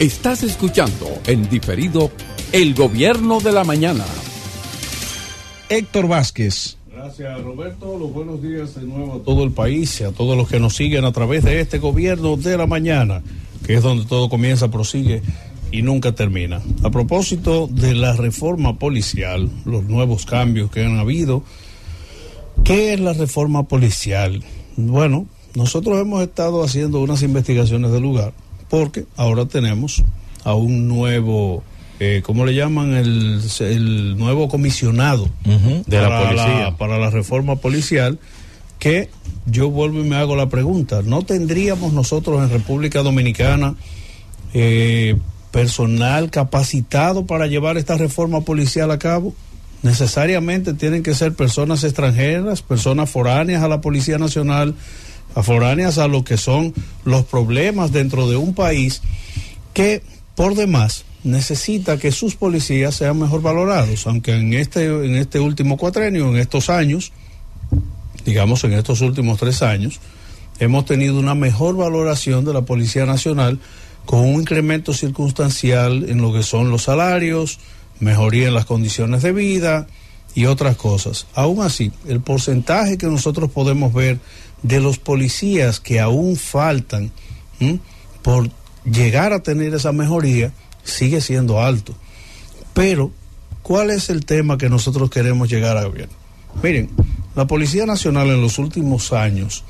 Estás escuchando en diferido El Gobierno de la Mañana. Héctor Vázquez. Gracias Roberto, los buenos días de nuevo a todo el país y a todos los que nos siguen a través de este Gobierno de la Mañana, que es donde todo comienza, prosigue y nunca termina. A propósito de la reforma policial, los nuevos cambios que han habido, ¿qué es la reforma policial? Bueno, nosotros hemos estado haciendo unas investigaciones de lugar porque ahora tenemos a un nuevo, eh, ¿cómo le llaman? El, nuevo comisionado de para la policía. para la reforma policial, que yo vuelvo y me hago la pregunta, ¿no tendríamos nosotros en República Dominicana eh, personal capacitado para llevar esta reforma policial a cabo? Necesariamente tienen que ser personas extranjeras, personas foráneas a la Policía Nacional, foráneas a lo que son los problemas dentro de un país que por demás necesita que sus policías sean mejor valorados, aunque en este, en este último cuatrenio, en estos años, digamos en estos últimos tres años, hemos tenido una mejor valoración de la Policía Nacional con un incremento circunstancial en lo que son los salarios, mejoría en las condiciones de vida y otras cosas. Aún así, el porcentaje que nosotros podemos ver de los policías que aún faltan por llegar a tener esa mejoría sigue siendo alto. Pero, ¿cuál es el tema que nosotros queremos llegar a ver? Miren, la Policía Nacional en los últimos años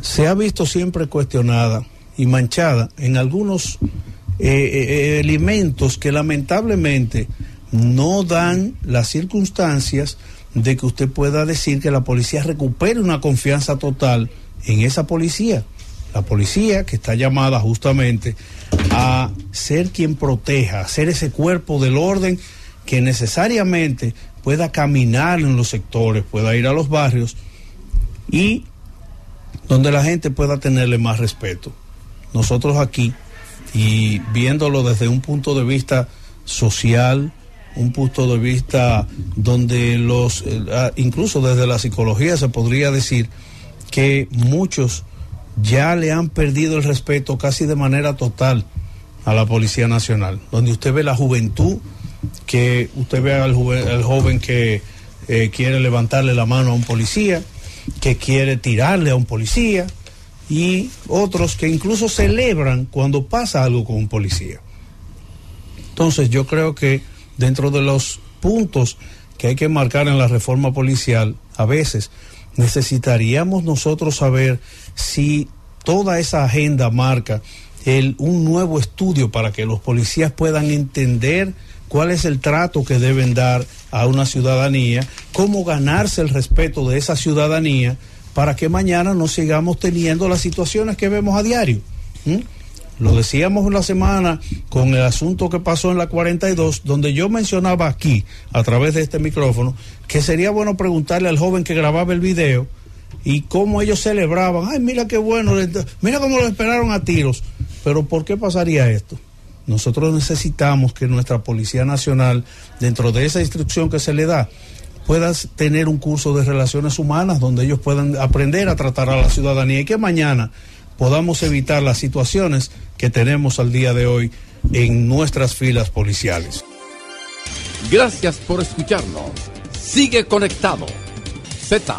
se ha visto siempre cuestionada y manchada en algunos eh, eh, elementos que lamentablemente no dan las circunstancias de que usted pueda decir que la policía recupere una confianza total en esa policía. La policía que está llamada justamente a ser quien proteja, a ser ese cuerpo del orden que necesariamente pueda caminar en los sectores, pueda ir a los barrios y donde la gente pueda tenerle más respeto. Nosotros aquí, y viéndolo desde un punto de vista social, un punto de vista donde los, eh, ah, incluso desde la psicología se podría decir que muchos ya le han perdido el respeto casi de manera total a la Policía Nacional, donde usted ve la juventud, que usted ve al, joven que eh, quiere levantarle la mano a un policía, que quiere tirarle a un policía, y otros que incluso celebran cuando pasa algo con un policía. Entonces yo creo que dentro de los puntos que hay que marcar en la reforma policial, a veces necesitaríamos nosotros saber si toda esa agenda marca un nuevo estudio para que los policías puedan entender cuál es el trato que deben dar a una ciudadanía, cómo ganarse el respeto de esa ciudadanía para que mañana no sigamos teniendo las situaciones que vemos a diario. Lo decíamos una semana con el asunto que pasó en la 42, donde yo mencionaba aquí, a través de este micrófono, que sería bueno preguntarle al joven que grababa el video y cómo ellos celebraban. Ay, mira qué bueno, mira cómo lo esperaron a tiros. Pero ¿por qué pasaría esto? Nosotros necesitamos que nuestra Policía Nacional, dentro de esa instrucción que se le da, pueda tener un curso de relaciones humanas donde ellos puedan aprender a tratar a la ciudadanía y que mañana podamos evitar las situaciones que tenemos al día de hoy en nuestras filas policiales. Gracias por escucharnos. Sigue conectado. Z